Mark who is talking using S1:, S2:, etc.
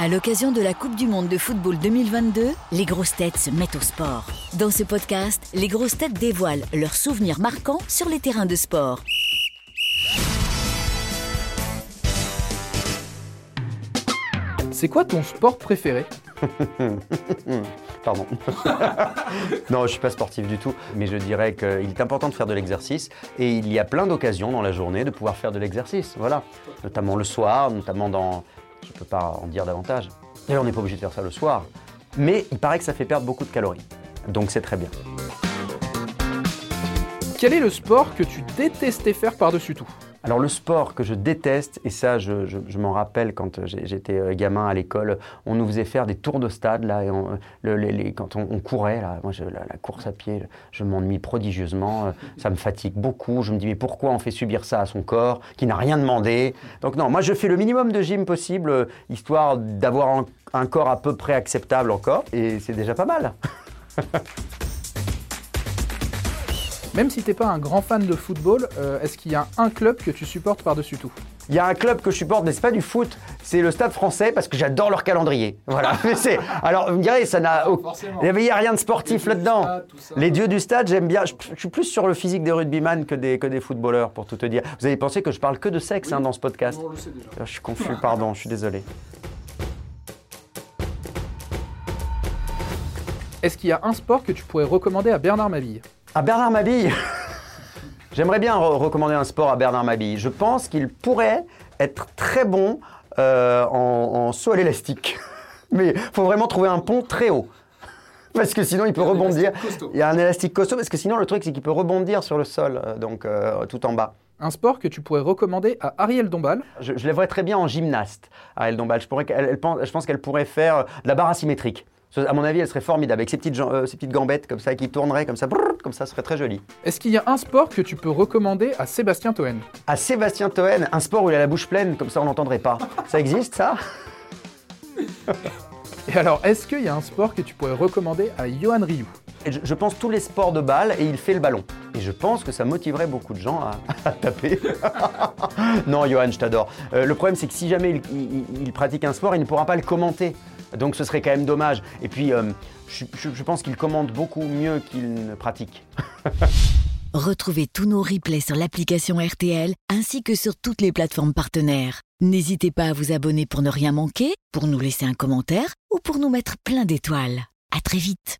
S1: À l'occasion de la Coupe du Monde de football 2022, les grosses têtes se mettent au sport. Dans ce podcast, les grosses têtes dévoilent leurs souvenirs marquants sur les terrains de sport.
S2: C'est quoi ton sport préféré?
S3: Pardon. non, je suis pas sportif du tout, mais je dirais qu'il est important de faire de l'exercice et il y a plein d'occasions dans la journée de pouvoir faire de l'exercice. Voilà, notamment le soir, notamment dans. Je peux pas en dire davantage. D'ailleurs, on n'est pas obligé de faire ça le soir, mais il paraît que ça fait perdre beaucoup de calories. Donc c'est très bien.
S2: Quel est le sport que tu détestais faire par-dessus tout?
S3: Alors le sport que je déteste, et ça je, m'en rappelle quand j'étais euh, gamin à l'école, on nous faisait faire des tours de stade là, et quand on, courait, là, moi la, course à pied, je m'ennuie prodigieusement, euh, ça me fatigue beaucoup, je me dis mais pourquoi on fait subir ça à son corps qui n'a rien demandé? Donc non, moi je fais le minimum de gym possible, euh, histoire d'avoir un corps à peu près acceptable encore, et c'est déjà pas mal.
S2: Même si t'es pas un grand fan de football, euh, est-ce qu'il y a un club que tu supportes par-dessus tout?
S3: Il y a un club que je supporte, mais c'est pas du foot, c'est le Stade Français parce que j'adore leur calendrier. Voilà. alors vous me direz, ça n'a, il n'y a rien de sportif là-dedans. Les dieux du stade, j'aime bien. Je, suis plus sur le physique des rugbyman que des que des footballeurs, pour tout te dire. Vous avez pensé que je parle que de sexe hein, dans ce podcast
S2: on le sait déjà.
S3: Je suis confus, pardon, je suis désolé.
S2: Est-ce qu'il y a un sport que tu pourrais recommander à Bernard Mabille?
S3: À Bernard Mabille J'aimerais bien recommander un sport à Bernard Mabille. Je pense qu'il pourrait être très bon euh, en, saut à l'élastique. Mais il faut vraiment trouver un pont très haut. Parce que sinon, il peut rebondir. Il y a un élastique costaud, parce que sinon, le truc, c'est qu'il peut rebondir sur le sol, euh, donc euh, tout en bas.
S2: Un sport que tu pourrais recommander à Ariel Dombal
S3: Je, je la très bien en gymnaste, Ariel Dombal. Je, pourrais, je pense qu'elle pourrait faire de la barre asymétrique. À mon avis, elle serait formidable avec ses petites, euh, petites gambettes comme ça qui tourneraient comme ça, comme ça, ce serait très joli.
S2: Est-ce qu'il y a un sport que tu peux recommander à Sébastien Toen?
S3: À Sébastien Toen, un sport où il a la bouche pleine, comme ça on n'entendrait pas. ça existe ça?
S2: Et alors, est-ce qu'il y a un sport que tu pourrais recommander à Johan Ryu
S3: je, pense tous les sports de balle et il fait le ballon. Et je pense que ça motiverait beaucoup de gens à, taper. non, Johan, je t'adore. Euh, le problème, c'est que si jamais il pratique un sport, il ne pourra pas le commenter. Donc ce serait quand même dommage. Et puis, euh, je, pense qu'il commande beaucoup mieux qu'il ne pratique.
S1: Retrouvez tous nos replays sur l'application RTL ainsi que sur toutes les plateformes partenaires. N'hésitez pas à vous abonner pour ne rien manquer, pour nous laisser un commentaire ou pour nous mettre plein d'étoiles. À très vite.